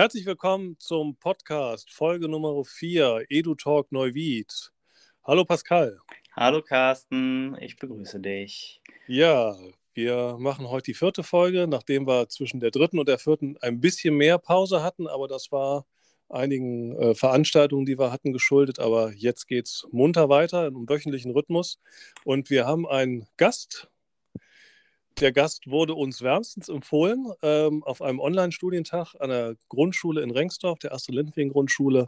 Herzlich willkommen zum Podcast, Folge Nummer 4, EduTalk Neuwied. Hallo Pascal. Hallo Carsten, ich begrüße dich. Ja, wir machen heute die vierte Folge, nachdem wir zwischen der dritten und der vierten ein bisschen mehr Pause hatten, aber das war einigen äh, Veranstaltungen, die wir hatten, geschuldet. Aber jetzt geht es munter weiter im wöchentlichen Rhythmus. Und wir haben einen Gast der Gast wurde uns wärmstens empfohlen ähm, auf einem Online-Studientag an der Grundschule in Rengsdorf, der erste Lindwing-Grundschule,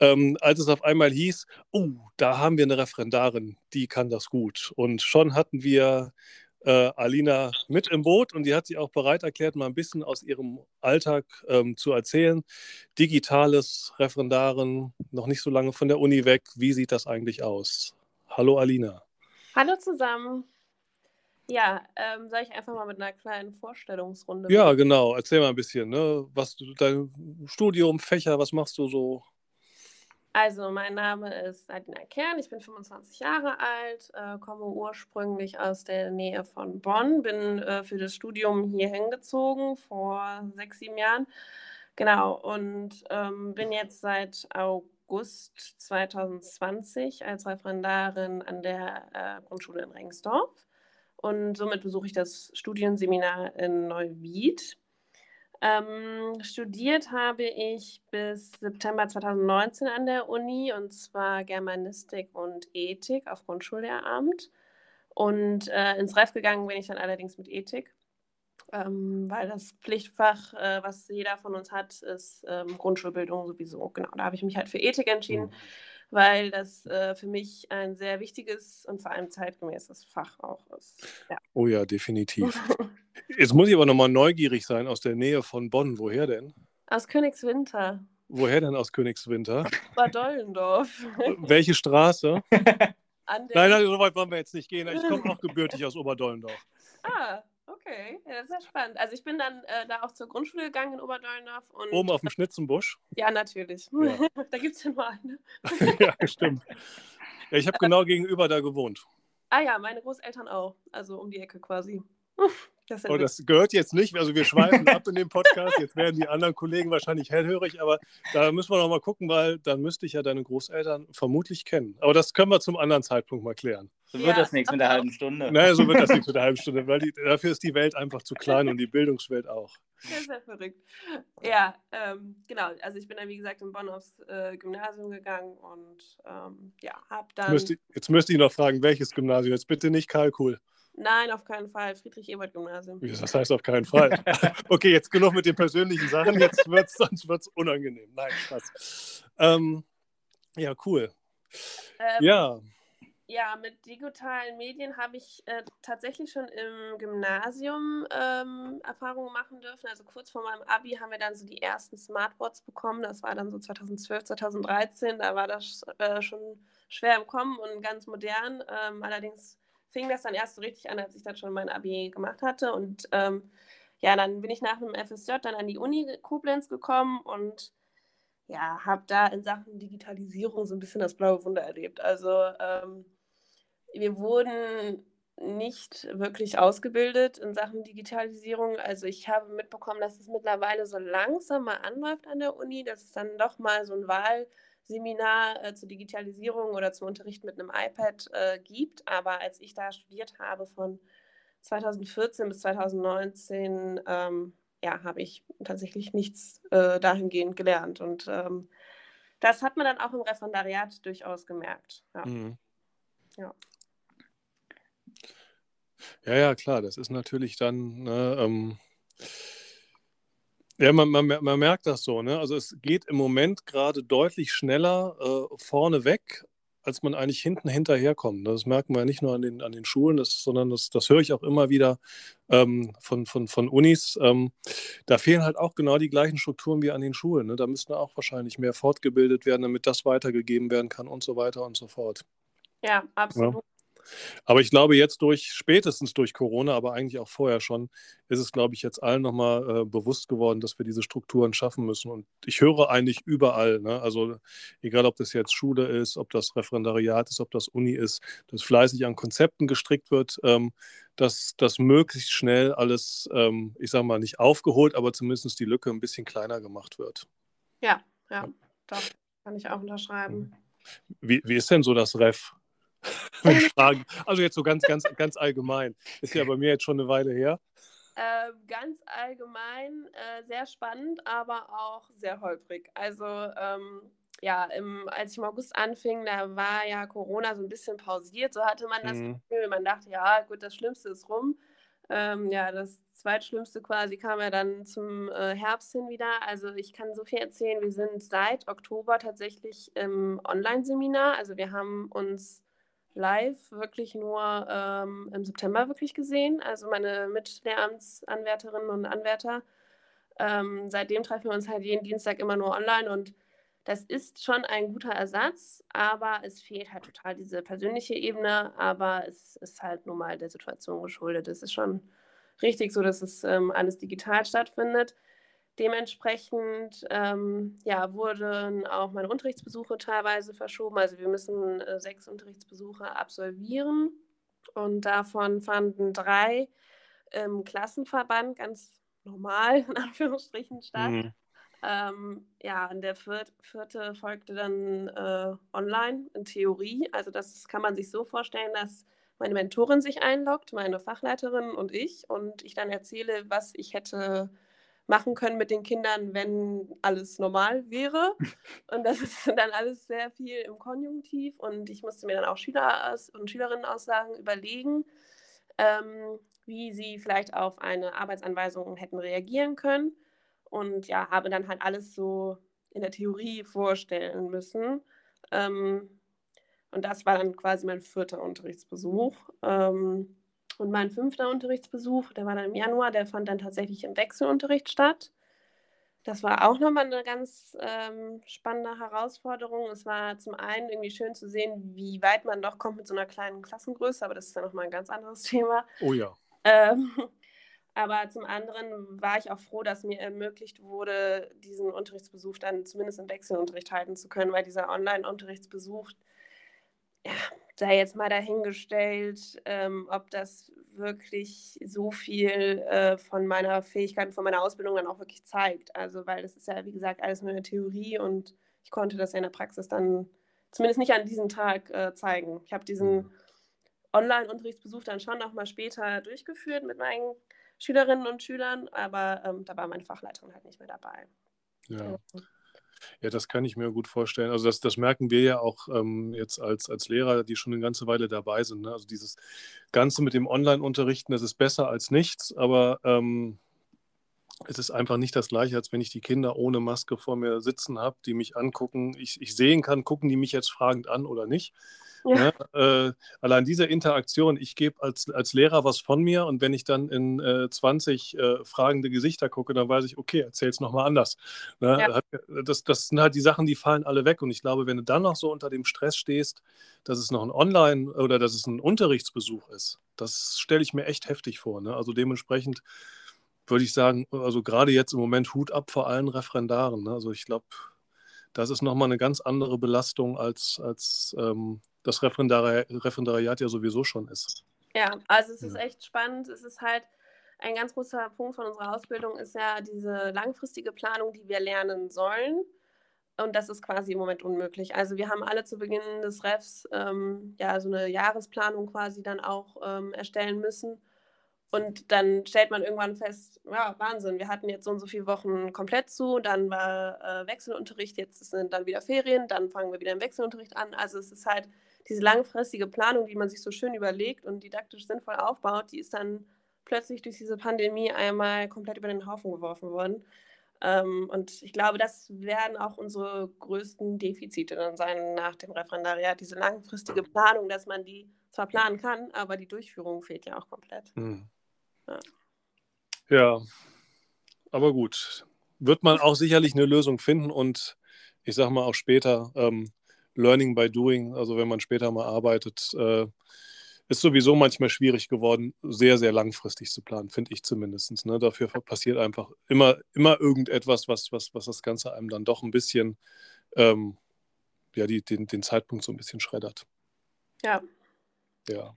ähm, als es auf einmal hieß, oh, da haben wir eine Referendarin, die kann das gut. Und schon hatten wir äh, Alina mit im Boot und die hat sich auch bereit erklärt, mal ein bisschen aus ihrem Alltag ähm, zu erzählen. Digitales Referendarin, noch nicht so lange von der Uni weg. Wie sieht das eigentlich aus? Hallo Alina. Hallo zusammen. Ja, ähm, soll ich einfach mal mit einer kleinen Vorstellungsrunde? Ja, genau. Erzähl mal ein bisschen, ne? Was du, dein Studium, Fächer, was machst du so? Also, mein Name ist Adina Kern, ich bin 25 Jahre alt, äh, komme ursprünglich aus der Nähe von Bonn, bin äh, für das Studium hier hingezogen vor sechs, sieben Jahren. Genau, und ähm, bin jetzt seit August 2020 als Referendarin an der äh, Grundschule in Rengsdorf und somit besuche ich das Studienseminar in Neuwied. Ähm, studiert habe ich bis September 2019 an der Uni und zwar Germanistik und Ethik auf Grundschullehramt. Und äh, ins Ref gegangen bin ich dann allerdings mit Ethik, ähm, weil das Pflichtfach, äh, was jeder von uns hat, ist ähm, Grundschulbildung sowieso. Genau, da habe ich mich halt für Ethik entschieden. Mhm weil das äh, für mich ein sehr wichtiges und vor allem zeitgemäßes Fach auch ist. Ja. Oh ja, definitiv. Jetzt muss ich aber nochmal neugierig sein aus der Nähe von Bonn. Woher denn? Aus Königswinter. Woher denn aus Königswinter? Bad Dollendorf. Welche Straße? nein, nein, so weit wollen wir jetzt nicht gehen. Ich komme auch gebürtig aus Oberdollendorf. Ah, Okay, ja, das ist ja spannend. Also ich bin dann äh, da auch zur Grundschule gegangen in Oberdollendorf. Und, Oben auf dem Schnitzenbusch? Ja, natürlich. Ja. da gibt es ja nur eine. ja, stimmt. Ja, ich habe genau gegenüber da gewohnt. Ah ja, meine Großeltern auch. Also um die Ecke quasi. Das, oh, das gehört jetzt nicht, also wir schweifen ab in dem Podcast, jetzt werden die anderen Kollegen wahrscheinlich hellhörig, aber da müssen wir noch mal gucken, weil dann müsste ich ja deine Großeltern vermutlich kennen. Aber das können wir zum anderen Zeitpunkt mal klären. So wird ja, das nichts mit der halben Stunde. Naja, so wird das nichts mit der halben Stunde, weil die, dafür ist die Welt einfach zu klein und die Bildungswelt auch. Das ist ja verrückt. Ja, ähm, genau. Also ich bin dann, wie gesagt, in Bonn aufs äh, Gymnasium gegangen und ähm, ja, habe dann... Müsste, jetzt müsste ich noch fragen, welches Gymnasium? Jetzt bitte nicht Kalkul. Nein, auf keinen Fall. Friedrich-Ebert-Gymnasium. Das heißt auf keinen Fall. okay, jetzt genug mit den persönlichen Sachen. Jetzt wird es sonst wird's unangenehm. Nein, Spaß. Ähm, ja, cool. Ähm, ja. Ja, mit digitalen Medien habe ich äh, tatsächlich schon im Gymnasium ähm, Erfahrungen machen dürfen. Also kurz vor meinem Abi haben wir dann so die ersten Smartboards bekommen. Das war dann so 2012, 2013. Da war das äh, schon schwer im Kommen und ganz modern. Ähm, allerdings fing das dann erst so richtig an, als ich dann schon mein Abi gemacht hatte. Und ähm, ja, dann bin ich nach dem FSJ dann an die Uni Koblenz gekommen und ja, habe da in Sachen Digitalisierung so ein bisschen das blaue Wunder erlebt. Also ähm, wir wurden nicht wirklich ausgebildet in Sachen Digitalisierung. Also ich habe mitbekommen, dass es mittlerweile so langsam mal anläuft an der Uni, dass es dann doch mal so ein Wahl Seminar äh, zur Digitalisierung oder zum Unterricht mit einem iPad äh, gibt. Aber als ich da studiert habe von 2014 bis 2019, ähm, ja, habe ich tatsächlich nichts äh, dahingehend gelernt. Und ähm, das hat man dann auch im Referendariat durchaus gemerkt. Ja. Mhm. ja. Ja, ja, klar, das ist natürlich dann, ne, ähm, ja, man, man, man merkt das so. Ne? Also es geht im Moment gerade deutlich schneller äh, vorne weg, als man eigentlich hinten hinterherkommt. Das merken wir nicht nur an den, an den Schulen, das, sondern das, das höre ich auch immer wieder ähm, von, von, von Unis. Ähm, da fehlen halt auch genau die gleichen Strukturen wie an den Schulen. Ne? Da müssten auch wahrscheinlich mehr fortgebildet werden, damit das weitergegeben werden kann und so weiter und so fort. Ja, absolut. Ja. Aber ich glaube, jetzt durch, spätestens durch Corona, aber eigentlich auch vorher schon, ist es, glaube ich, jetzt allen nochmal äh, bewusst geworden, dass wir diese Strukturen schaffen müssen. Und ich höre eigentlich überall, ne? also egal ob das jetzt Schule ist, ob das Referendariat ist, ob das Uni ist, dass fleißig an Konzepten gestrickt wird, ähm, dass das möglichst schnell alles, ähm, ich sage mal, nicht aufgeholt, aber zumindest die Lücke ein bisschen kleiner gemacht wird. Ja, ja, doch, kann ich auch unterschreiben. Wie, wie ist denn so das Ref? Wenn ich frage. Also jetzt so ganz, ganz, ganz allgemein. Ist ja bei mir jetzt schon eine Weile her. Äh, ganz allgemein äh, sehr spannend, aber auch sehr holprig. Also ähm, ja, im, als ich im August anfing, da war ja Corona so ein bisschen pausiert. So hatte man das mhm. Gefühl. Man dachte, ja, gut, das Schlimmste ist rum. Ähm, ja, das Zweitschlimmste quasi kam ja dann zum äh, Herbst hin wieder. Also ich kann so viel erzählen. Wir sind seit Oktober tatsächlich im Online-Seminar. Also wir haben uns live wirklich nur ähm, im September wirklich gesehen. Also meine Mitlehramtsanwärterinnen und Anwärter. Ähm, seitdem treffen wir uns halt jeden Dienstag immer nur online und das ist schon ein guter Ersatz, aber es fehlt halt total diese persönliche Ebene, aber es ist halt nun mal der Situation geschuldet. Es ist schon richtig so, dass es ähm, alles digital stattfindet. Dementsprechend ähm, ja, wurden auch meine Unterrichtsbesuche teilweise verschoben. Also wir müssen äh, sechs Unterrichtsbesuche absolvieren und davon fanden drei im Klassenverband ganz normal in Anführungsstrichen statt. Mhm. Ähm, ja, und der vierte, vierte folgte dann äh, online in Theorie. Also das kann man sich so vorstellen, dass meine Mentorin sich einloggt, meine Fachleiterin und ich, und ich dann erzähle, was ich hätte machen können mit den Kindern, wenn alles normal wäre. Und das ist dann alles sehr viel im Konjunktiv. Und ich musste mir dann auch Schüler und Schülerinnenaussagen überlegen, ähm, wie sie vielleicht auf eine Arbeitsanweisung hätten reagieren können. Und ja, habe dann halt alles so in der Theorie vorstellen müssen. Ähm, und das war dann quasi mein vierter Unterrichtsbesuch. Ähm, und mein fünfter Unterrichtsbesuch, der war dann im Januar, der fand dann tatsächlich im Wechselunterricht statt. Das war auch nochmal eine ganz ähm, spannende Herausforderung. Es war zum einen irgendwie schön zu sehen, wie weit man doch kommt mit so einer kleinen Klassengröße, aber das ist ja nochmal ein ganz anderes Thema. Oh ja. Ähm, aber zum anderen war ich auch froh, dass mir ermöglicht wurde, diesen Unterrichtsbesuch dann zumindest im Wechselunterricht halten zu können, weil dieser Online-Unterrichtsbesuch, ja, sei jetzt mal dahingestellt, ähm, ob das wirklich so viel äh, von meiner Fähigkeit und von meiner Ausbildung dann auch wirklich zeigt. Also, weil das ist ja, wie gesagt, alles nur eine Theorie und ich konnte das ja in der Praxis dann zumindest nicht an diesem Tag äh, zeigen. Ich habe diesen mhm. Online-Unterrichtsbesuch dann schon nochmal später durchgeführt mit meinen Schülerinnen und Schülern, aber ähm, da war meine Fachleiterin halt nicht mehr dabei. Ja. Ja, das kann ich mir gut vorstellen. Also das, das merken wir ja auch ähm, jetzt als, als Lehrer, die schon eine ganze Weile dabei sind. Ne? Also dieses Ganze mit dem Online-Unterrichten, das ist besser als nichts, aber ähm, es ist einfach nicht das gleiche, als wenn ich die Kinder ohne Maske vor mir sitzen habe, die mich angucken. Ich, ich sehen kann, gucken die mich jetzt fragend an oder nicht. Ja. Ja, äh, allein diese Interaktion, ich gebe als, als Lehrer was von mir und wenn ich dann in äh, 20 äh, fragende Gesichter gucke, dann weiß ich, okay, erzähl es nochmal anders. Ne? Ja. Das, das sind halt die Sachen, die fallen alle weg und ich glaube, wenn du dann noch so unter dem Stress stehst, dass es noch ein Online- oder dass es ein Unterrichtsbesuch ist, das stelle ich mir echt heftig vor. Ne? Also dementsprechend würde ich sagen, also gerade jetzt im Moment Hut ab vor allen Referendaren. Ne? Also ich glaube, das ist nochmal eine ganz andere Belastung als, als ähm, das Referendari Referendariat ja sowieso schon ist. Ja, also es ist ja. echt spannend. Es ist halt ein ganz großer Punkt von unserer Ausbildung ist ja diese langfristige Planung, die wir lernen sollen. Und das ist quasi im Moment unmöglich. Also wir haben alle zu Beginn des Refs ähm, ja so eine Jahresplanung quasi dann auch ähm, erstellen müssen. Und dann stellt man irgendwann fest, ja, Wahnsinn, wir hatten jetzt so und so viele Wochen komplett zu, dann war äh, Wechselunterricht, jetzt sind dann wieder Ferien, dann fangen wir wieder im Wechselunterricht an. Also es ist halt diese langfristige Planung, die man sich so schön überlegt und didaktisch sinnvoll aufbaut, die ist dann plötzlich durch diese Pandemie einmal komplett über den Haufen geworfen worden. Ähm, und ich glaube, das werden auch unsere größten Defizite dann sein nach dem Referendariat, diese langfristige Planung, dass man die zwar planen kann, aber die Durchführung fehlt ja auch komplett. Mhm. Ja. aber gut. Wird man auch sicherlich eine Lösung finden und ich sage mal auch später, ähm, Learning by Doing, also wenn man später mal arbeitet, äh, ist sowieso manchmal schwierig geworden, sehr, sehr langfristig zu planen, finde ich zumindest. Ne? Dafür passiert einfach immer, immer irgendetwas, was, was, was das Ganze einem dann doch ein bisschen, ähm, ja, die, den, den Zeitpunkt so ein bisschen schreddert. Ja. Ja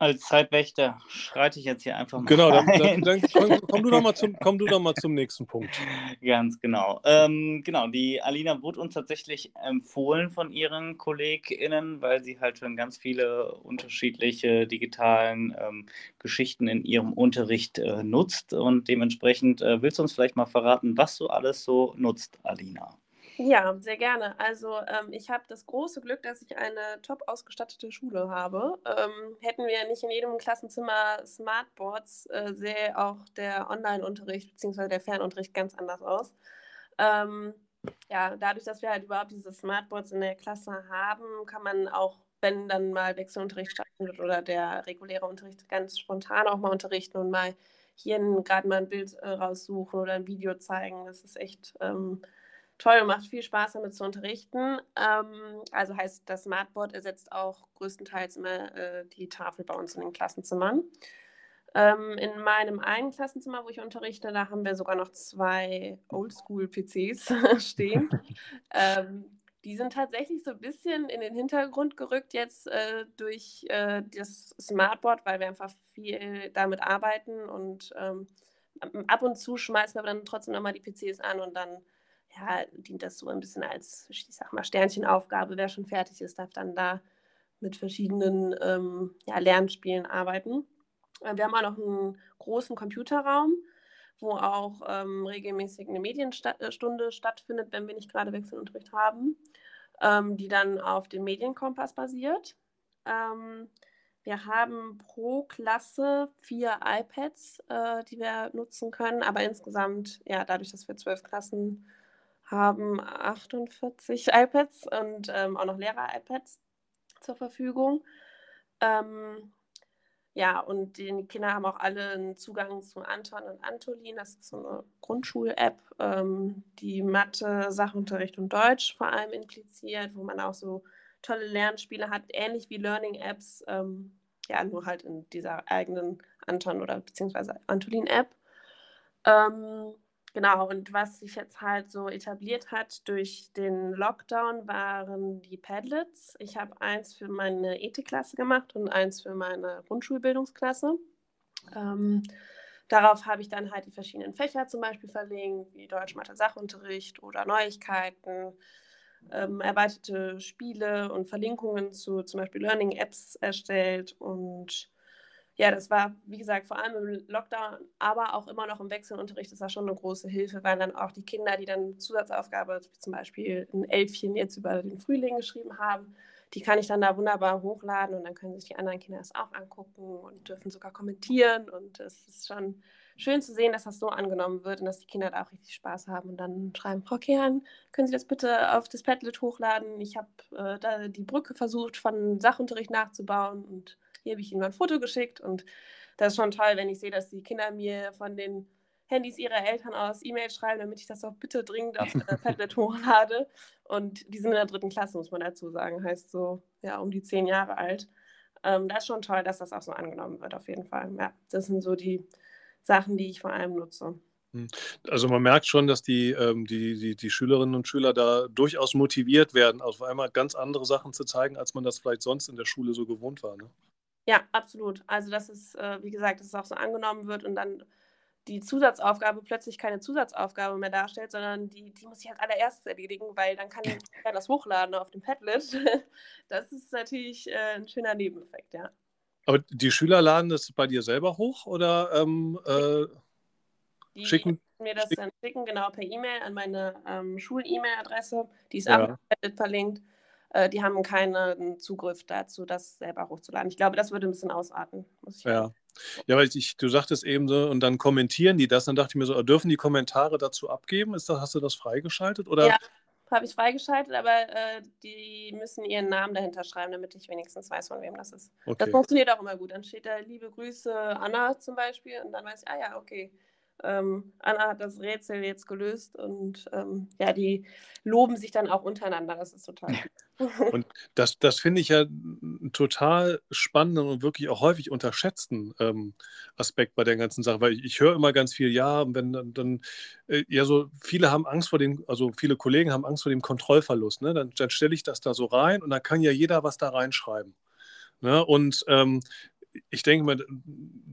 als Zeitwächter schreite ich jetzt hier einfach mal. Genau, dann, dann, dann komm, komm, du doch mal zum, komm du doch mal zum nächsten Punkt. Ganz genau. Ähm, genau, die Alina wurde uns tatsächlich empfohlen von ihren KollegInnen, weil sie halt schon ganz viele unterschiedliche digitalen ähm, Geschichten in ihrem Unterricht äh, nutzt. Und dementsprechend äh, willst du uns vielleicht mal verraten, was du alles so nutzt, Alina? Ja, sehr gerne. Also ähm, ich habe das große Glück, dass ich eine top ausgestattete Schule habe. Ähm, hätten wir nicht in jedem Klassenzimmer Smartboards, äh, sähe auch der Online-Unterricht bzw. der Fernunterricht ganz anders aus. Ähm, ja, dadurch, dass wir halt überhaupt diese Smartboards in der Klasse haben, kann man auch, wenn dann mal Wechselunterricht stattfindet oder der reguläre Unterricht ganz spontan auch mal unterrichten und mal hier gerade mal ein Bild äh, raussuchen oder ein Video zeigen. Das ist echt ähm, toll und macht viel Spaß damit zu unterrichten. Ähm, also heißt, das Smartboard ersetzt auch größtenteils immer äh, die Tafel bei uns in den Klassenzimmern. Ähm, in meinem einen Klassenzimmer, wo ich unterrichte, da haben wir sogar noch zwei Oldschool-PCs stehen. ähm, die sind tatsächlich so ein bisschen in den Hintergrund gerückt jetzt äh, durch äh, das Smartboard, weil wir einfach viel damit arbeiten und ähm, ab und zu schmeißen wir aber dann trotzdem nochmal die PCs an und dann ja, dient das so ein bisschen als, ich sag mal, Sternchenaufgabe. Wer schon fertig ist, darf dann da mit verschiedenen ähm, ja, Lernspielen arbeiten. Äh, wir haben auch noch einen großen Computerraum, wo auch ähm, regelmäßig eine Medienstunde äh, stattfindet, wenn wir nicht gerade Wechselunterricht haben, ähm, die dann auf dem Medienkompass basiert. Ähm, wir haben pro Klasse vier iPads, äh, die wir nutzen können, aber insgesamt, ja, dadurch, dass wir zwölf Klassen haben 48 iPads und ähm, auch noch Lehrer-iPads zur Verfügung. Ähm, ja, und die Kinder haben auch alle einen Zugang zu Anton und Antolin. Das ist so eine Grundschul-App, ähm, die Mathe, Sachunterricht und Deutsch vor allem impliziert, wo man auch so tolle Lernspiele hat, ähnlich wie Learning-Apps, ähm, ja, nur halt in dieser eigenen Anton- oder beziehungsweise Antolin-App. Ähm, Genau, und was sich jetzt halt so etabliert hat durch den Lockdown, waren die Padlets. Ich habe eins für meine Ethikklasse gemacht und eins für meine Grundschulbildungsklasse. Ähm, darauf habe ich dann halt die verschiedenen Fächer zum Beispiel verlinkt, wie Deutsch, Mathe, Sachunterricht oder Neuigkeiten, ähm, erweiterte Spiele und Verlinkungen zu zum Beispiel Learning-Apps erstellt und ja, das war, wie gesagt, vor allem im Lockdown, aber auch immer noch im Wechselunterricht das schon eine große Hilfe, weil dann auch die Kinder, die dann Zusatzaufgabe, zum Beispiel ein Elfchen jetzt über den Frühling geschrieben haben, die kann ich dann da wunderbar hochladen und dann können sich die anderen Kinder das auch angucken und dürfen sogar kommentieren. Und es ist schon schön zu sehen, dass das so angenommen wird und dass die Kinder da auch richtig Spaß haben und dann schreiben, Frau Kern, können Sie das bitte auf das Padlet hochladen? Ich habe äh, da die Brücke versucht, von Sachunterricht nachzubauen und hier habe ich ihnen mal ein Foto geschickt und das ist schon toll, wenn ich sehe, dass die Kinder mir von den Handys ihrer Eltern aus E-Mails schreiben, damit ich das auch bitte dringend auf Tablet hochlade. Und die sind in der dritten Klasse, muss man dazu sagen, heißt so, ja, um die zehn Jahre alt. Ähm, das ist schon toll, dass das auch so angenommen wird, auf jeden Fall. Ja, das sind so die Sachen, die ich vor allem nutze. Hm. Also man merkt schon, dass die, ähm, die, die, die Schülerinnen und Schüler da durchaus motiviert werden, auf einmal ganz andere Sachen zu zeigen, als man das vielleicht sonst in der Schule so gewohnt war. Ne? Ja, absolut. Also, dass es, äh, wie gesagt, dass es auch so angenommen wird und dann die Zusatzaufgabe plötzlich keine Zusatzaufgabe mehr darstellt, sondern die, die muss ich als allererstes erledigen, weil dann kann ich das hochladen auf dem Padlet. Das ist natürlich äh, ein schöner Nebeneffekt, ja. Aber die Schüler laden das bei dir selber hoch oder ähm, äh, die schicken? mir das dann schicken, genau per E-Mail an meine ähm, Schul-E-Mail-Adresse. Die ist ja. auch verlinkt. Äh, die haben keinen Zugriff dazu, das selber hochzuladen. Ich glaube, das würde ein bisschen ausarten. ja. Ja, weil ich, du sagtest eben so, und dann kommentieren die das, dann dachte ich mir so, dürfen die Kommentare dazu abgeben? Ist das, hast du das freigeschaltet? Oder? Ja, habe ich freigeschaltet, aber äh, die müssen ihren Namen dahinter schreiben, damit ich wenigstens weiß, von wem das ist. Okay. Das funktioniert auch immer gut. Dann steht da liebe Grüße Anna zum Beispiel und dann weiß ich, ah ja, okay, ähm, Anna hat das Rätsel jetzt gelöst und ähm, ja, die loben sich dann auch untereinander. Das ist total Und das, das finde ich ja einen total spannenden und wirklich auch häufig unterschätzten ähm, Aspekt bei der ganzen Sache, weil ich, ich höre immer ganz viel, ja, wenn dann, dann äh, ja so, viele haben Angst vor dem, also viele Kollegen haben Angst vor dem Kontrollverlust, ne? Dann, dann stelle ich das da so rein und dann kann ja jeder was da reinschreiben. Ne? Und ähm, ich denke mal,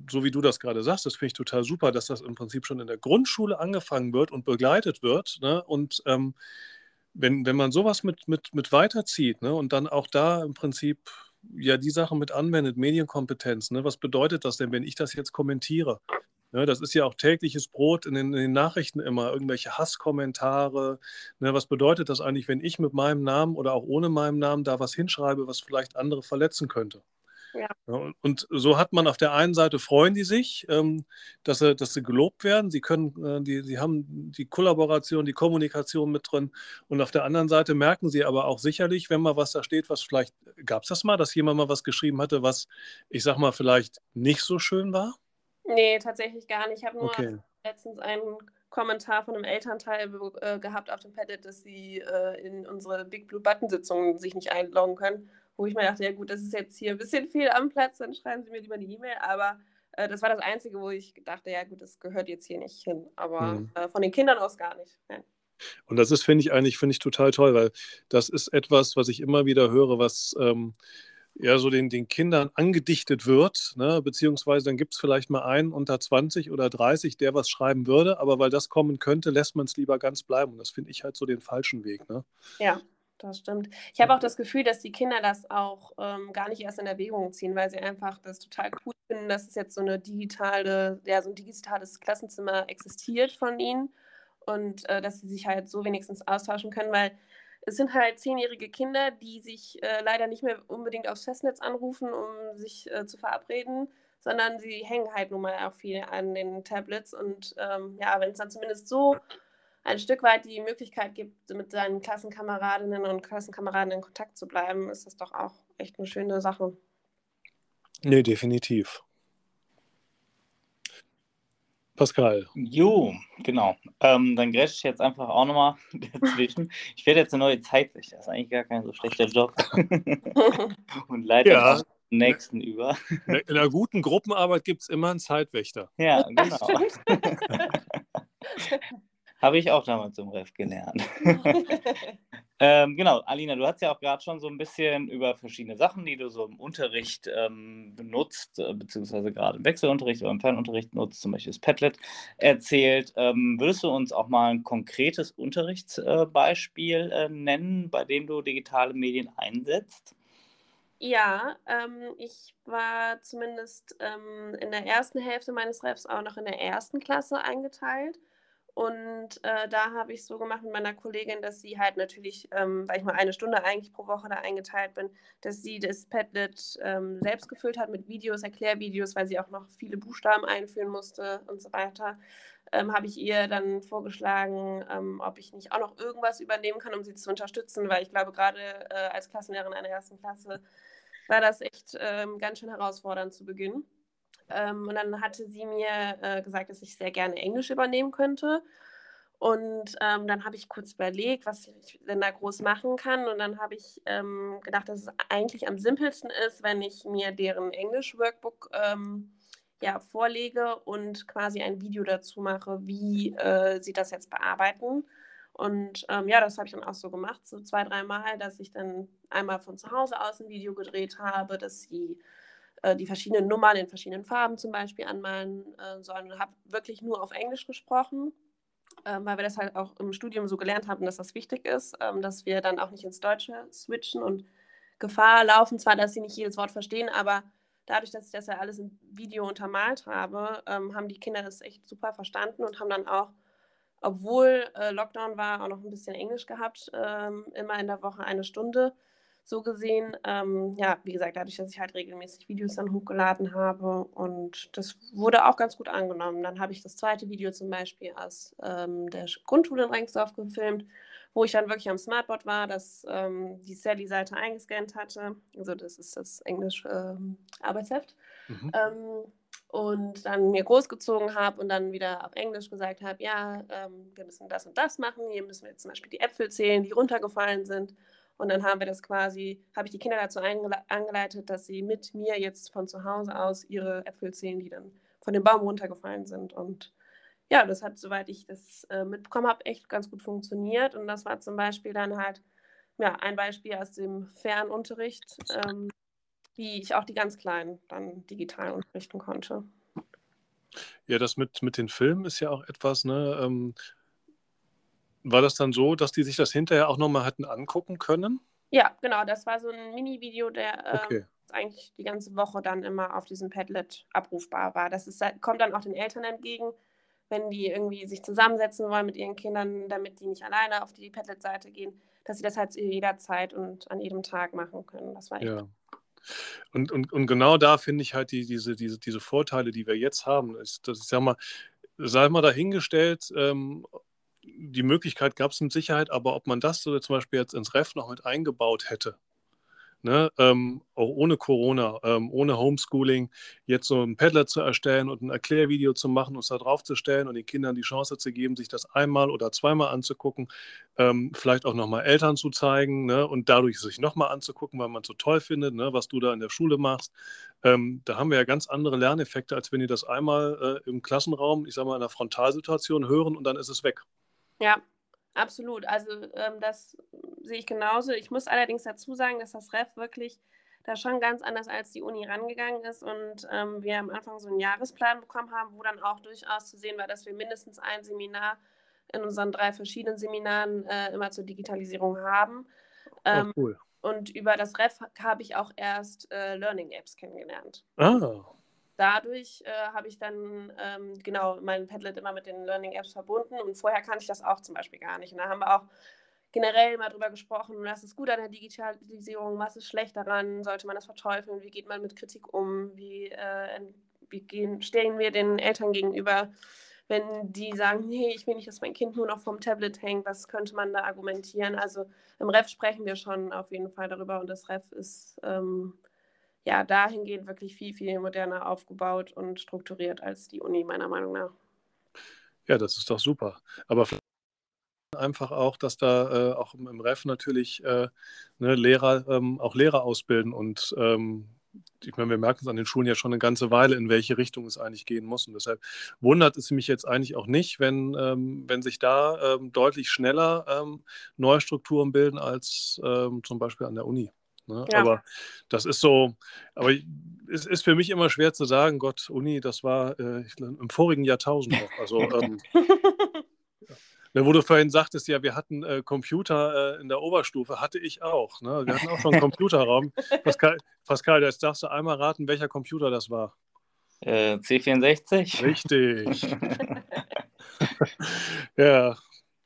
so wie du das gerade sagst, das finde ich total super, dass das im Prinzip schon in der Grundschule angefangen wird und begleitet wird. Ne? Und ähm, wenn, wenn man sowas mit, mit, mit weiterzieht ne? und dann auch da im Prinzip ja die Sachen mit anwendet, Medienkompetenz, ne? was bedeutet das denn, wenn ich das jetzt kommentiere? Ne, das ist ja auch tägliches Brot in den, in den Nachrichten immer, irgendwelche Hasskommentare. Ne, was bedeutet das eigentlich, wenn ich mit meinem Namen oder auch ohne meinem Namen da was hinschreibe, was vielleicht andere verletzen könnte? Ja. Und so hat man auf der einen Seite freuen die sich, ähm, dass, sie, dass sie gelobt werden. Sie können, äh, die, sie haben die Kollaboration, die Kommunikation mit drin. Und auf der anderen Seite merken sie aber auch sicherlich, wenn mal was da steht, was vielleicht, gab es das mal, dass jemand mal was geschrieben hatte, was, ich sag mal, vielleicht nicht so schön war? Nee, tatsächlich gar nicht. Ich habe nur okay. letztens einen Kommentar von einem Elternteil äh, gehabt auf dem Padlet, dass sie äh, in unsere Big Blue Button Sitzungen sich nicht einloggen können wo ich mir dachte, ja gut, das ist jetzt hier ein bisschen viel am Platz, dann schreiben Sie mir lieber eine E-Mail. Aber äh, das war das Einzige, wo ich dachte, ja gut, das gehört jetzt hier nicht hin. Aber mhm. äh, von den Kindern aus gar nicht. Ja. Und das ist, finde ich, eigentlich, finde ich total toll, weil das ist etwas, was ich immer wieder höre, was ähm, ja so den, den Kindern angedichtet wird, ne? beziehungsweise dann gibt es vielleicht mal einen unter 20 oder 30, der was schreiben würde, aber weil das kommen könnte, lässt man es lieber ganz bleiben. Und das finde ich halt so den falschen Weg. Ne? Ja, das stimmt. Ich habe auch das Gefühl, dass die Kinder das auch ähm, gar nicht erst in Erwägung ziehen, weil sie einfach das total cool finden, dass es jetzt so eine digitale, ja, so ein digitales Klassenzimmer existiert von ihnen und äh, dass sie sich halt so wenigstens austauschen können, weil es sind halt zehnjährige Kinder, die sich äh, leider nicht mehr unbedingt aufs Festnetz anrufen, um sich äh, zu verabreden, sondern sie hängen halt nun mal auch viel an den Tablets und ähm, ja, wenn es dann zumindest so ein Stück weit die Möglichkeit gibt, mit seinen Klassenkameradinnen und Klassenkameraden in Kontakt zu bleiben, ist das doch auch echt eine schöne Sache. Nee, definitiv. Pascal. Jo, genau. Ähm, dann grätsche ich jetzt einfach auch nochmal dazwischen. Ich werde jetzt eine neue Zeitsicht. Das ist eigentlich gar kein so schlechter Job. Und leite ja. den nächsten über. In einer guten Gruppenarbeit gibt es immer einen Zeitwächter. Ja, genau. Habe ich auch damals im Ref gelernt. ähm, genau, Alina, du hast ja auch gerade schon so ein bisschen über verschiedene Sachen, die du so im Unterricht ähm, benutzt, äh, beziehungsweise gerade im Wechselunterricht oder im Fernunterricht nutzt, zum Beispiel das Padlet, erzählt. Ähm, würdest du uns auch mal ein konkretes Unterrichtsbeispiel äh, nennen, bei dem du digitale Medien einsetzt? Ja, ähm, ich war zumindest ähm, in der ersten Hälfte meines Refs auch noch in der ersten Klasse eingeteilt. Und äh, da habe ich so gemacht mit meiner Kollegin, dass sie halt natürlich, ähm, weil ich mal eine Stunde eigentlich pro Woche da eingeteilt bin, dass sie das Padlet ähm, selbst gefüllt hat mit Videos, Erklärvideos, weil sie auch noch viele Buchstaben einführen musste und so weiter. Ähm, habe ich ihr dann vorgeschlagen, ähm, ob ich nicht auch noch irgendwas übernehmen kann, um sie zu unterstützen, weil ich glaube, gerade äh, als Klassenlehrerin einer ersten Klasse war das echt ähm, ganz schön herausfordernd zu Beginn. Ähm, und dann hatte sie mir äh, gesagt, dass ich sehr gerne Englisch übernehmen könnte. Und ähm, dann habe ich kurz überlegt, was ich denn da groß machen kann. Und dann habe ich ähm, gedacht, dass es eigentlich am simpelsten ist, wenn ich mir deren Englisch-Workbook ähm, ja, vorlege und quasi ein Video dazu mache, wie äh, sie das jetzt bearbeiten. Und ähm, ja, das habe ich dann auch so gemacht, so zwei, dreimal, dass ich dann einmal von zu Hause aus ein Video gedreht habe, dass sie äh, die verschiedenen Nummern in verschiedenen Farben zum Beispiel anmalen äh, sollen. Und habe wirklich nur auf Englisch gesprochen, ähm, weil wir das halt auch im Studium so gelernt haben, dass das wichtig ist, ähm, dass wir dann auch nicht ins Deutsche switchen und Gefahr laufen, zwar, dass sie nicht jedes Wort verstehen, aber dadurch, dass ich das ja alles im Video untermalt habe, ähm, haben die Kinder das echt super verstanden und haben dann auch, obwohl äh, Lockdown war, auch noch ein bisschen Englisch gehabt, ähm, immer in der Woche eine Stunde so gesehen, ähm, ja, wie gesagt, dadurch, dass ich halt regelmäßig Videos dann hochgeladen habe und das wurde auch ganz gut angenommen. Dann habe ich das zweite Video zum Beispiel aus ähm, der Grundschule in Rengsdorf gefilmt, wo ich dann wirklich am Smartboard war, dass ähm, die Sally-Seite eingescannt hatte. Also das ist das Englisch-Arbeitsheft. Ähm, mhm. Ähm, und dann mir großgezogen habe und dann wieder auf Englisch gesagt habe, ja, ähm, wir müssen das und das machen. Hier müssen wir jetzt zum Beispiel die Äpfel zählen, die runtergefallen sind. Und dann haben wir das quasi, habe ich die Kinder dazu angeleitet, dass sie mit mir jetzt von zu Hause aus ihre Äpfel zählen, die dann von dem Baum runtergefallen sind. Und ja, das hat, soweit ich das äh, mitbekommen habe, echt ganz gut funktioniert. Und das war zum Beispiel dann halt ja, ein Beispiel aus dem Fernunterricht, ähm, wie ich auch die ganz Kleinen dann digital unterrichten konnte. Ja, das mit, mit den Filmen ist ja auch etwas, ne? Ähm, war das dann so, dass die sich das hinterher auch nochmal hätten angucken können? Ja, genau. Das war so ein Mini-Video, der äh, okay. eigentlich die ganze Woche dann immer auf diesem Padlet abrufbar war. Das ist, kommt dann auch den Eltern entgegen, wenn die irgendwie sich zusammensetzen wollen mit ihren Kindern, damit die nicht alleine auf die Padlet-Seite gehen, dass sie das halt jederzeit und an jedem Tag machen können. Das war echt ja. Und, und, und genau da finde ich halt die, diese, diese, diese Vorteile, die wir jetzt haben. Ist, das, ich sag mal, sei mal dahingestellt, ähm, die Möglichkeit gab es mit Sicherheit, aber ob man das so zum Beispiel jetzt ins Ref noch mit eingebaut hätte, ne, ähm, auch ohne Corona, ähm, ohne Homeschooling, jetzt so ein Padlet zu erstellen und ein Erklärvideo zu machen und es da drauf zu stellen und den Kindern die Chance zu geben, sich das einmal oder zweimal anzugucken, ähm, vielleicht auch nochmal Eltern zu zeigen ne, und dadurch sich nochmal anzugucken, weil man es so toll findet, ne, was du da in der Schule machst. Ähm, da haben wir ja ganz andere Lerneffekte, als wenn die das einmal äh, im Klassenraum, ich sage mal, in einer Frontalsituation hören und dann ist es weg. Ja, absolut. Also ähm, das sehe ich genauso. Ich muss allerdings dazu sagen, dass das Ref wirklich da schon ganz anders als die Uni rangegangen ist und ähm, wir am Anfang so einen Jahresplan bekommen haben, wo dann auch durchaus zu sehen war, dass wir mindestens ein Seminar in unseren drei verschiedenen Seminaren äh, immer zur Digitalisierung haben. Ähm, oh, cool. Und über das Ref habe ich auch erst äh, Learning Apps kennengelernt. Ah, dadurch äh, habe ich dann ähm, genau mein Padlet immer mit den Learning Apps verbunden und vorher kannte ich das auch zum Beispiel gar nicht. Und da haben wir auch generell mal drüber gesprochen, was ist gut an der Digitalisierung, was ist schlecht daran, sollte man das verteufeln, wie geht man mit Kritik um, wie, äh, wie gehen, stellen wir den Eltern gegenüber, wenn die sagen, nee, ich will nicht, dass mein Kind nur noch vom Tablet hängt, was könnte man da argumentieren? Also im Ref sprechen wir schon auf jeden Fall darüber und das Ref ist ähm, ja dahingehend wirklich viel, viel moderner aufgebaut und strukturiert als die Uni, meiner Meinung nach. Ja, das ist doch super. Aber einfach auch, dass da äh, auch im, Ref natürlich äh, ne, Lehrer ähm, auch Lehrer ausbilden und ähm, ich meine, wir merken es an den Schulen ja schon eine ganze Weile, in welche Richtung es eigentlich gehen muss. Und deshalb wundert es mich jetzt eigentlich auch nicht, wenn, ähm, wenn sich da ähm, deutlich schneller ähm, neue Strukturen bilden als ähm, zum Beispiel an der Uni. Ne? Ja. Aber das ist so, aber es ist für mich immer schwer zu sagen, Gott, Uni, das war äh, im vorigen Jahrtausend noch. Also ähm, Ne, wo du vorhin sagtest, ja, wir hatten äh, Computer äh, in der Oberstufe, hatte ich auch. Ne? Wir hatten auch schon einen Computerraum. Pascal, Pascal, jetzt darfst du einmal raten, welcher Computer das war. Äh, C64. Richtig. ja,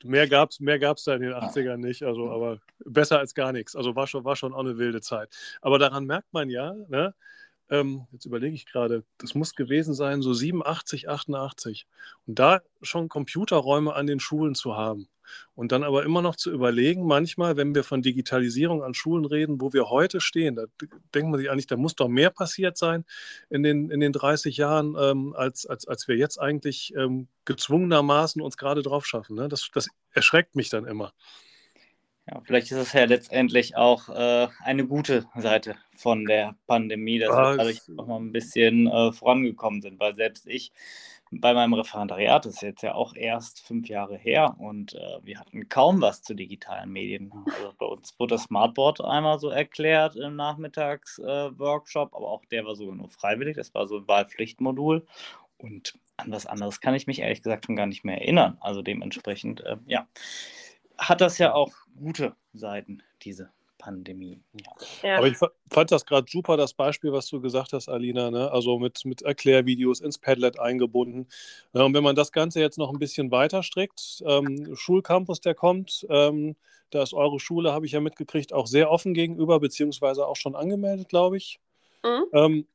mehr gab es mehr gab's da in den 80ern nicht, also aber besser als gar nichts. Also war schon, war schon auch eine wilde Zeit. Aber daran merkt man ja, ne, ähm, jetzt überlege ich gerade, das muss gewesen sein, so 87, 88. Und da schon Computerräume an den Schulen zu haben. Und dann aber immer noch zu überlegen, manchmal, wenn wir von Digitalisierung an Schulen reden, wo wir heute stehen, da denkt man sich eigentlich, da muss doch mehr passiert sein in den, in den 30 Jahren, ähm, als, als, als wir jetzt eigentlich ähm, gezwungenermaßen uns gerade drauf schaffen. Ne? Das, das erschreckt mich dann immer. Ja, vielleicht ist es ja letztendlich auch äh, eine gute Seite von der Pandemie, dass wir dadurch auch mal ein bisschen äh, vorangekommen sind, weil selbst ich bei meinem Referendariat, das ist jetzt ja auch erst fünf Jahre her und äh, wir hatten kaum was zu digitalen Medien. Also bei uns wurde das Smartboard einmal so erklärt im Nachmittagsworkshop, aber auch der war sogar nur freiwillig, das war so ein Wahlpflichtmodul und an was anderes kann ich mich ehrlich gesagt schon gar nicht mehr erinnern. Also dementsprechend, äh, ja hat das ja auch gute Seiten, diese Pandemie. Ja. Aber ich fand das gerade super, das Beispiel, was du gesagt hast, Alina, ne? also mit, mit Erklärvideos ins Padlet eingebunden. Ja, und wenn man das Ganze jetzt noch ein bisschen weiter strickt, ähm, Schulcampus, der kommt, ähm, da ist eure Schule, habe ich ja mitgekriegt, auch sehr offen gegenüber, beziehungsweise auch schon angemeldet, glaube ich. Mhm. Ähm,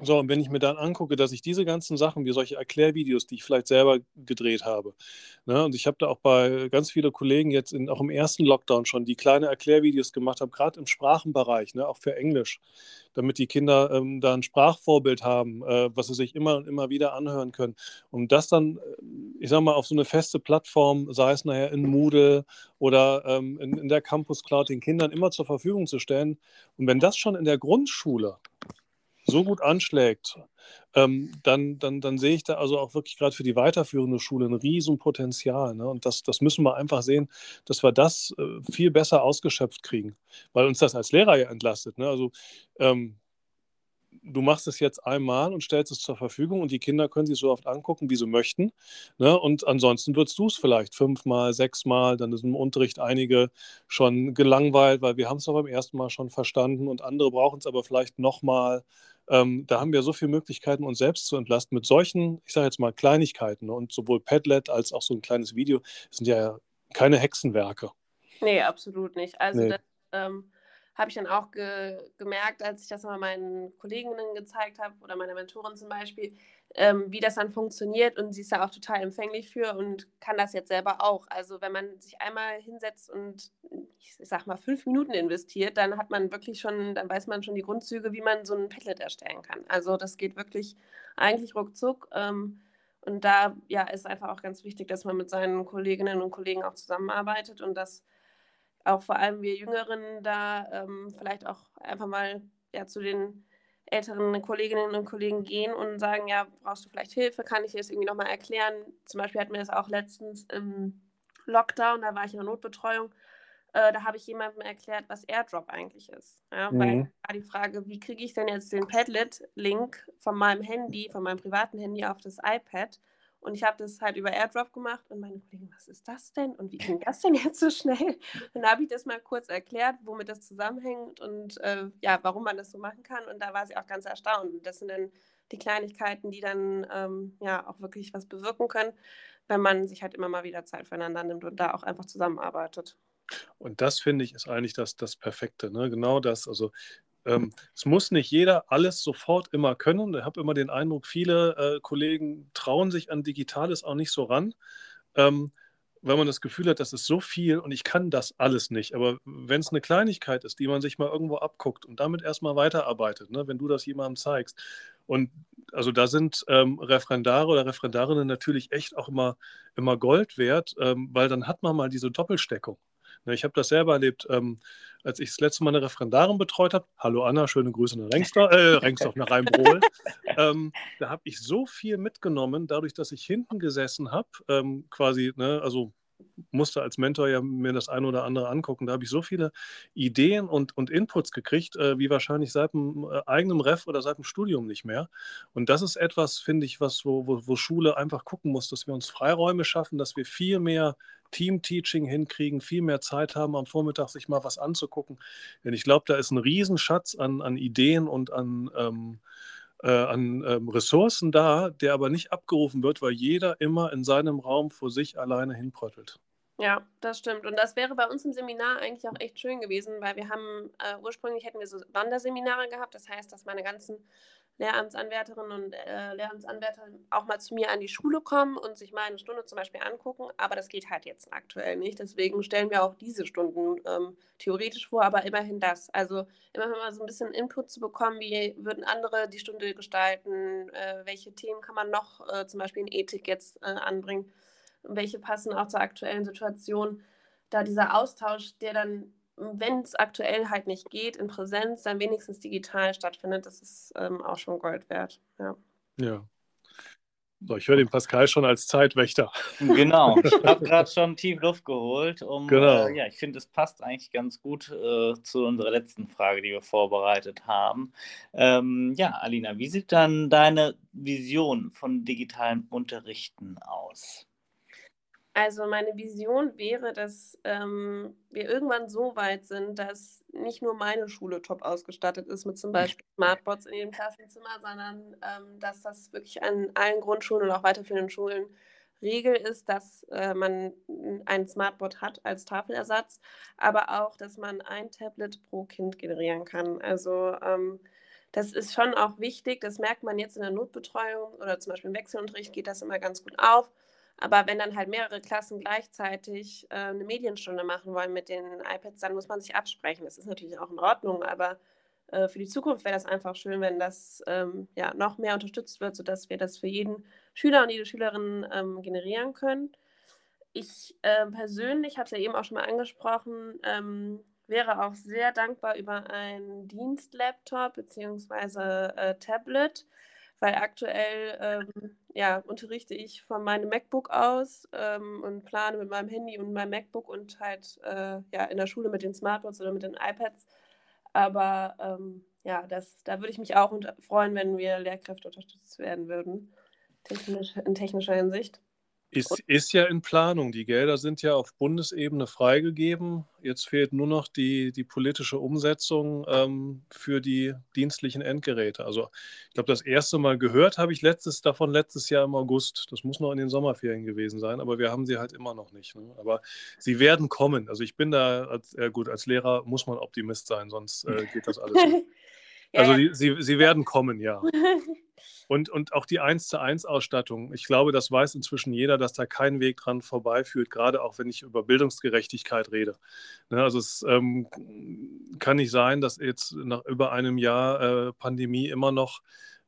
So, und wenn ich mir dann angucke, dass ich diese ganzen Sachen, wie solche Erklärvideos, die ich vielleicht selber gedreht habe, ne, und ich habe da auch bei ganz vielen Kollegen jetzt in, auch im ersten Lockdown schon die kleine Erklärvideos gemacht habe, gerade im Sprachenbereich, ne, auch für Englisch, damit die Kinder ähm, da ein Sprachvorbild haben, äh, was sie sich immer und immer wieder anhören können. Um das dann, äh, ich sag mal, auf so eine feste Plattform, sei es nachher in Moodle oder ähm, in, in der Campus Cloud, den Kindern immer zur Verfügung zu stellen. Und wenn das schon in der Grundschule so gut anschlägt, ähm, dann, dann, dann sehe ich da also auch wirklich gerade für die weiterführende Schule ein Riesenpotenzial. Ne? Und das, das müssen wir einfach sehen, dass wir das äh, viel besser ausgeschöpft kriegen, weil uns das als Lehrer ja entlastet. Ne? Also ähm, du machst es jetzt einmal und stellst es zur Verfügung und die Kinder können sich so oft angucken, wie sie möchten. Ne? Und ansonsten würdest du es vielleicht fünfmal, sechsmal, dann ist im Unterricht einige schon gelangweilt, weil wir haben es doch beim ersten Mal schon verstanden und andere brauchen es aber vielleicht nochmal. Ähm, da haben wir so viele Möglichkeiten, uns selbst zu entlasten mit solchen, ich sage jetzt mal, Kleinigkeiten. Ne? Und sowohl Padlet als auch so ein kleines Video sind ja keine Hexenwerke. Nee, absolut nicht. Also nee. das ähm, habe ich dann auch ge gemerkt, als ich das mal meinen Kolleginnen gezeigt habe oder meiner Mentorin zum Beispiel, ähm, wie das dann funktioniert und sie ist da auch total empfänglich für und kann das jetzt selber auch. Also wenn man sich einmal hinsetzt und ich sag mal fünf Minuten investiert, dann hat man wirklich schon, dann weiß man schon die Grundzüge, wie man so ein Padlet erstellen kann. Also das geht wirklich eigentlich ruckzuck. Ähm, und da ja, ist einfach auch ganz wichtig, dass man mit seinen Kolleginnen und Kollegen auch zusammenarbeitet und dass auch vor allem wir Jüngeren da ähm, vielleicht auch einfach mal ja, zu den älteren Kolleginnen und Kollegen gehen und sagen, ja, brauchst du vielleicht Hilfe, kann ich dir das irgendwie nochmal erklären? Zum Beispiel hatten wir das auch letztens im Lockdown, da war ich in der Notbetreuung, äh, da habe ich jemandem erklärt, was Airdrop eigentlich ist. Ja, mhm. Weil war die Frage, wie kriege ich denn jetzt den Padlet-Link von meinem Handy, von meinem privaten Handy auf das iPad? Und ich habe das halt über Airdrop gemacht und meine Kollegen, was ist das denn? Und wie ging das denn jetzt so schnell? Dann habe ich das mal kurz erklärt, womit das zusammenhängt und äh, ja, warum man das so machen kann. Und da war sie auch ganz erstaunt. Und das sind dann die Kleinigkeiten, die dann ähm, ja auch wirklich was bewirken können, wenn man sich halt immer mal wieder Zeit füreinander nimmt und da auch einfach zusammenarbeitet. Und das finde ich ist eigentlich das, das Perfekte. Ne? Genau das. Also ähm, es muss nicht jeder alles sofort immer können. Ich habe immer den Eindruck, viele äh, Kollegen trauen sich an Digitales auch nicht so ran, ähm, weil man das Gefühl hat, das ist so viel und ich kann das alles nicht. Aber wenn es eine Kleinigkeit ist, die man sich mal irgendwo abguckt und damit erstmal weiterarbeitet, ne, wenn du das jemandem zeigst. Und also da sind ähm, Referendare oder Referendarinnen natürlich echt auch immer, immer Gold wert, ähm, weil dann hat man mal diese Doppelsteckung. Ne, ich habe das selber erlebt, ähm, als ich das letzte Mal eine Referendarin betreut habe. Hallo Anna, schöne Grüße nach Rengsdorf, äh, Rengsdorf nach Rheinbrohl. ähm, da habe ich so viel mitgenommen, dadurch, dass ich hinten gesessen habe, ähm, quasi, ne, also musste als Mentor ja mir das eine oder andere angucken. Da habe ich so viele Ideen und, und Inputs gekriegt, äh, wie wahrscheinlich seit dem äh, eigenen Ref oder seit dem Studium nicht mehr. Und das ist etwas, finde ich, was, wo, wo, wo Schule einfach gucken muss, dass wir uns Freiräume schaffen, dass wir viel mehr Team-Teaching hinkriegen, viel mehr Zeit haben, am Vormittag sich mal was anzugucken. Denn ich glaube, da ist ein Riesenschatz an, an Ideen und an, ähm, äh, an ähm, Ressourcen da, der aber nicht abgerufen wird, weil jeder immer in seinem Raum vor sich alleine hinpröttelt. Ja, das stimmt. Und das wäre bei uns im Seminar eigentlich auch echt schön gewesen, weil wir haben äh, ursprünglich hätten wir so Wanderseminare gehabt. Das heißt, dass meine ganzen Lehramtsanwärterinnen und äh, Lehramtsanwärter auch mal zu mir an die Schule kommen und sich mal eine Stunde zum Beispiel angucken. Aber das geht halt jetzt aktuell nicht. Deswegen stellen wir auch diese Stunden ähm, theoretisch vor, aber immerhin das. Also immerhin mal so ein bisschen Input zu bekommen, wie würden andere die Stunde gestalten, äh, welche Themen kann man noch äh, zum Beispiel in Ethik jetzt äh, anbringen, welche passen auch zur aktuellen Situation. Da dieser Austausch, der dann wenn es aktuell halt nicht geht, in Präsenz, dann wenigstens digital stattfindet, das ist ähm, auch schon Gold wert. Ja. ja. So, ich höre den Pascal schon als Zeitwächter. Genau, ich habe gerade schon tief Luft geholt. Um, genau. Äh, ja, ich finde, es passt eigentlich ganz gut äh, zu unserer letzten Frage, die wir vorbereitet haben. Ähm, ja, Alina, wie sieht dann deine Vision von digitalen Unterrichten aus? Also meine Vision wäre, dass ähm, wir irgendwann so weit sind, dass nicht nur meine Schule top ausgestattet ist mit zum Beispiel Smartboards in jedem Klassenzimmer, sondern ähm, dass das wirklich an allen Grundschulen und auch weiterführenden Schulen Regel ist, dass äh, man ein Smartboard hat als Tafelersatz, aber auch, dass man ein Tablet pro Kind generieren kann. Also ähm, das ist schon auch wichtig. Das merkt man jetzt in der Notbetreuung oder zum Beispiel im Wechselunterricht geht das immer ganz gut auf. Aber wenn dann halt mehrere Klassen gleichzeitig äh, eine Medienstunde machen wollen mit den iPads, dann muss man sich absprechen. Das ist natürlich auch in Ordnung, aber äh, für die Zukunft wäre das einfach schön, wenn das ähm, ja, noch mehr unterstützt wird, sodass wir das für jeden Schüler und jede Schülerin ähm, generieren können. Ich äh, persönlich, habe es ja eben auch schon mal angesprochen, ähm, wäre auch sehr dankbar über einen Dienstlaptop bzw. Äh, Tablet, weil aktuell ähm, ja, unterrichte ich von meinem MacBook aus ähm, und plane mit meinem Handy und meinem MacBook und halt äh, ja, in der Schule mit den Smartboards oder mit den iPads. Aber ähm, ja, das, da würde ich mich auch freuen, wenn wir Lehrkräfte unterstützt werden würden, technisch, in technischer Hinsicht. Ist, ist ja in Planung. Die Gelder sind ja auf Bundesebene freigegeben. Jetzt fehlt nur noch die, die politische Umsetzung ähm, für die dienstlichen Endgeräte. Also ich glaube, das erste Mal gehört habe ich letztes davon letztes Jahr im August. Das muss noch in den Sommerferien gewesen sein, aber wir haben sie halt immer noch nicht. Ne? Aber sie werden kommen. Also ich bin da, als, äh, gut, als Lehrer muss man Optimist sein, sonst äh, geht das alles nicht. ja, also die, sie, sie werden kommen, ja. Und, und auch die 1 zu 1 Ausstattung. Ich glaube, das weiß inzwischen jeder, dass da kein Weg dran vorbeiführt, gerade auch wenn ich über Bildungsgerechtigkeit rede. Ne, also es ähm, kann nicht sein, dass jetzt nach über einem Jahr äh, Pandemie immer noch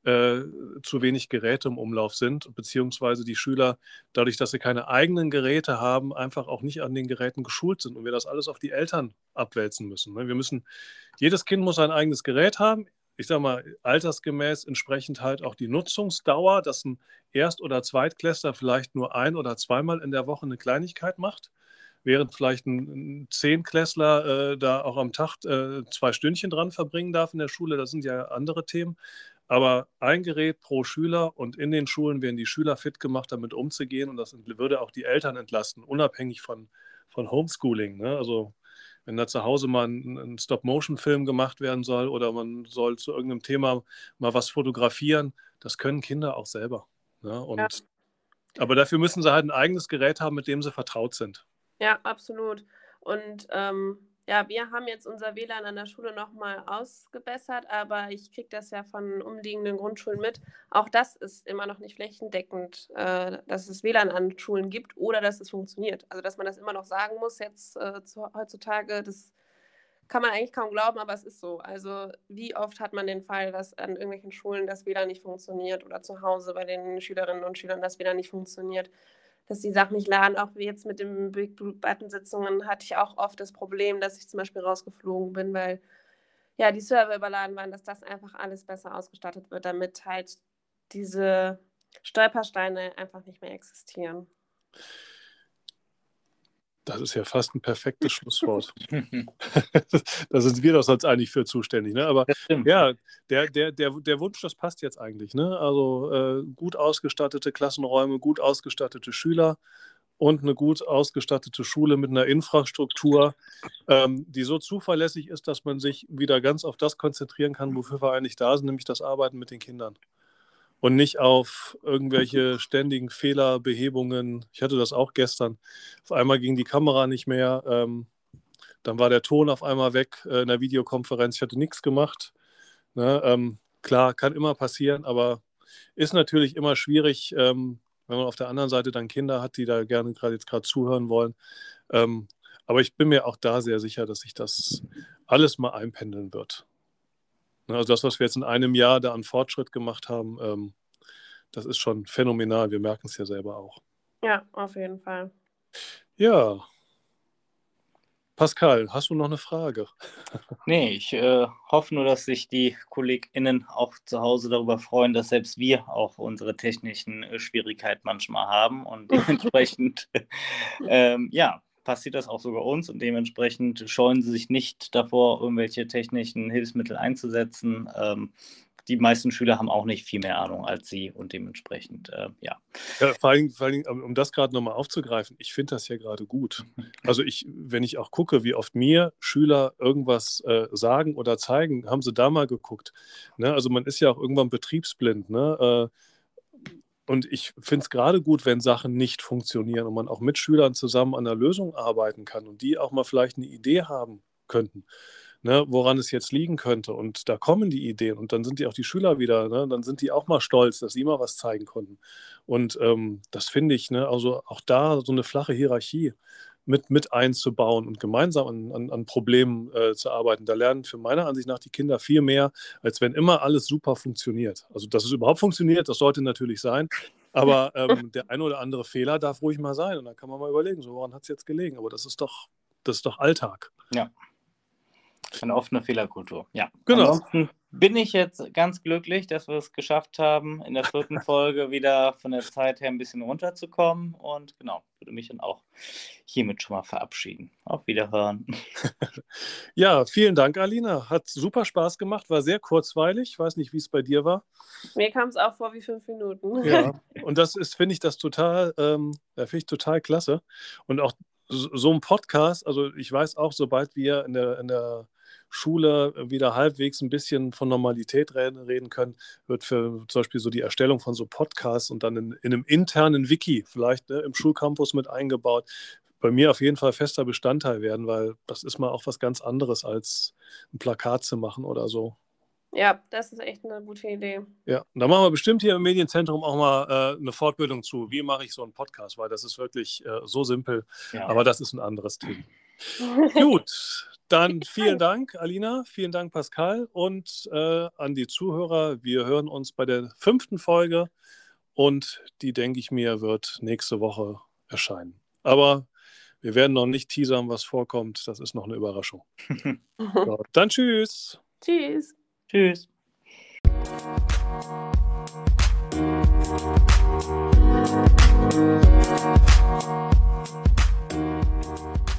äh, zu wenig Geräte im Umlauf sind, beziehungsweise die Schüler, dadurch, dass sie keine eigenen Geräte haben, einfach auch nicht an den Geräten geschult sind und wir das alles auf die Eltern abwälzen müssen. Ne. Wir müssen, jedes Kind muss ein eigenes Gerät haben ich sage mal, altersgemäß entsprechend halt auch die Nutzungsdauer, dass ein Erst- oder Zweitklässler vielleicht nur ein- oder zweimal in der Woche eine Kleinigkeit macht, während vielleicht ein Zehnklässler äh, da auch am Tag äh, zwei Stündchen dran verbringen darf in der Schule. Das sind ja andere Themen. Aber ein Gerät pro Schüler und in den Schulen werden die Schüler fit gemacht, damit umzugehen und das würde auch die Eltern entlasten, unabhängig von, von Homeschooling. Ne? Also wenn da zu Hause mal ein, ein Stop-Motion-Film gemacht werden soll oder man soll zu irgendeinem Thema mal was fotografieren, das können Kinder auch selber. Ne? Und, ja. Aber dafür müssen sie halt ein eigenes Gerät haben, mit dem sie vertraut sind. Ja, absolut. Und ähm, ja, wir haben jetzt unser WLAN an der Schule nochmal ausgebessert, aber ich kriege das ja von umliegenden Grundschulen mit. Auch das ist immer noch nicht flächendeckend, äh, dass es WLAN an Schulen gibt oder dass es funktioniert. Also, dass man das immer noch sagen muss jetzt äh, zu, heutzutage, das kann man eigentlich kaum glauben, aber es ist so. Also, wie oft hat man den Fall, dass an irgendwelchen Schulen das WLAN nicht funktioniert oder zu Hause bei den Schülerinnen und Schülern das WLAN nicht funktioniert? Dass die Sachen nicht laden. Auch wie jetzt mit den Big Blue Button Sitzungen hatte ich auch oft das Problem, dass ich zum Beispiel rausgeflogen bin, weil ja die Server überladen waren, dass das einfach alles besser ausgestattet wird, damit halt diese Stolpersteine einfach nicht mehr existieren. Das ist ja fast ein perfektes Schlusswort. da sind wir doch sonst eigentlich für zuständig. Ne? Aber ja, der, der, der, der Wunsch, das passt jetzt eigentlich. Ne? Also äh, gut ausgestattete Klassenräume, gut ausgestattete Schüler und eine gut ausgestattete Schule mit einer Infrastruktur, ähm, die so zuverlässig ist, dass man sich wieder ganz auf das konzentrieren kann, wofür wir eigentlich da sind, nämlich das Arbeiten mit den Kindern und nicht auf irgendwelche ständigen Fehlerbehebungen. Ich hatte das auch gestern. Auf einmal ging die Kamera nicht mehr. Ähm, dann war der Ton auf einmal weg äh, in der Videokonferenz. Ich hatte nichts gemacht. Ne? Ähm, klar, kann immer passieren, aber ist natürlich immer schwierig, ähm, wenn man auf der anderen Seite dann Kinder hat, die da gerne gerade jetzt gerade zuhören wollen. Ähm, aber ich bin mir auch da sehr sicher, dass sich das alles mal einpendeln wird. Ne, also das, was wir jetzt in einem Jahr da an Fortschritt gemacht haben, ähm, das ist schon phänomenal. Wir merken es ja selber auch. Ja, auf jeden Fall. Ja. Pascal, hast du noch eine Frage? Nee, ich äh, hoffe nur, dass sich die KollegInnen auch zu Hause darüber freuen, dass selbst wir auch unsere technischen äh, Schwierigkeiten manchmal haben und dementsprechend, ähm, ja, passiert das auch sogar uns und dementsprechend scheuen sie sich nicht davor, irgendwelche technischen Hilfsmittel einzusetzen. Ähm, die meisten Schüler haben auch nicht viel mehr Ahnung als sie und dementsprechend, äh, ja. ja. Vor allem, vor allem um das gerade nochmal aufzugreifen, ich finde das ja gerade gut. Also ich, wenn ich auch gucke, wie oft mir Schüler irgendwas äh, sagen oder zeigen, haben sie da mal geguckt. Ne? Also man ist ja auch irgendwann betriebsblind. Ne? Äh, und ich finde es gerade gut, wenn Sachen nicht funktionieren und man auch mit Schülern zusammen an der Lösung arbeiten kann und die auch mal vielleicht eine Idee haben könnten. ne, woran es jetzt liegen könnte. Und da kommen die Ideen und dann sind die auch die Schüler wieder, ne, dann sind die auch mal stolz, dass sie mal was zeigen konnten. Und ähm, das finde ich, ne, also auch da so eine flache Hierarchie mit, mit einzubauen und gemeinsam an, an, an Problemen äh, zu arbeiten. Da lernen für meiner Ansicht nach die Kinder viel mehr, als wenn immer alles super funktioniert. Also, dass es überhaupt funktioniert, das sollte natürlich sein. Aber ähm, der ein oder andere Fehler darf ruhig mal sein. Und dann kann man mal überlegen, so woran hat es jetzt gelegen. Aber das ist doch, das ist doch Alltag. Ja. Eine offene Fehlerkultur. Ja. Genau. Ansonsten bin ich jetzt ganz glücklich, dass wir es geschafft haben, in der vierten Folge wieder von der Zeit her ein bisschen runterzukommen. Und genau, würde mich dann auch hiermit schon mal verabschieden. Auf Wiederhören. Ja, vielen Dank, Alina. Hat super Spaß gemacht, war sehr kurzweilig. Ich weiß nicht, wie es bei dir war. Mir kam es auch vor wie fünf Minuten. Ja, und das ist, finde ich, das total, ähm, finde ich total klasse. Und auch so so ein Podcast, also ich weiß auch, sobald wir in der, in der Schule wieder halbwegs ein bisschen von Normalität reden, reden können, wird für zum Beispiel so die Erstellung von so Podcasts und dann in, in einem internen Wiki vielleicht ne, im Schulcampus mit eingebaut, bei mir auf jeden Fall fester Bestandteil werden, weil das ist mal auch was ganz anderes als ein Plakat zu machen oder so. Ja, das ist echt eine gute Idee. Ja, und da machen wir bestimmt hier im Medienzentrum auch mal äh, eine Fortbildung zu. Wie mache ich so einen Podcast? Weil das ist wirklich äh, so simpel, Ja. aber das ist ein anderes Thema. Gut, dann vielen Dank, Alina, vielen Dank, Pascal und äh, an die Zuhörer. Wir hören uns bei der fünften Folge und die, denke ich mir, wird nächste Woche erscheinen. Aber wir werden noch nicht teasern, was vorkommt. Das ist noch eine Überraschung. so, dann tschüss. Tschüss. Tschüss. Thank you.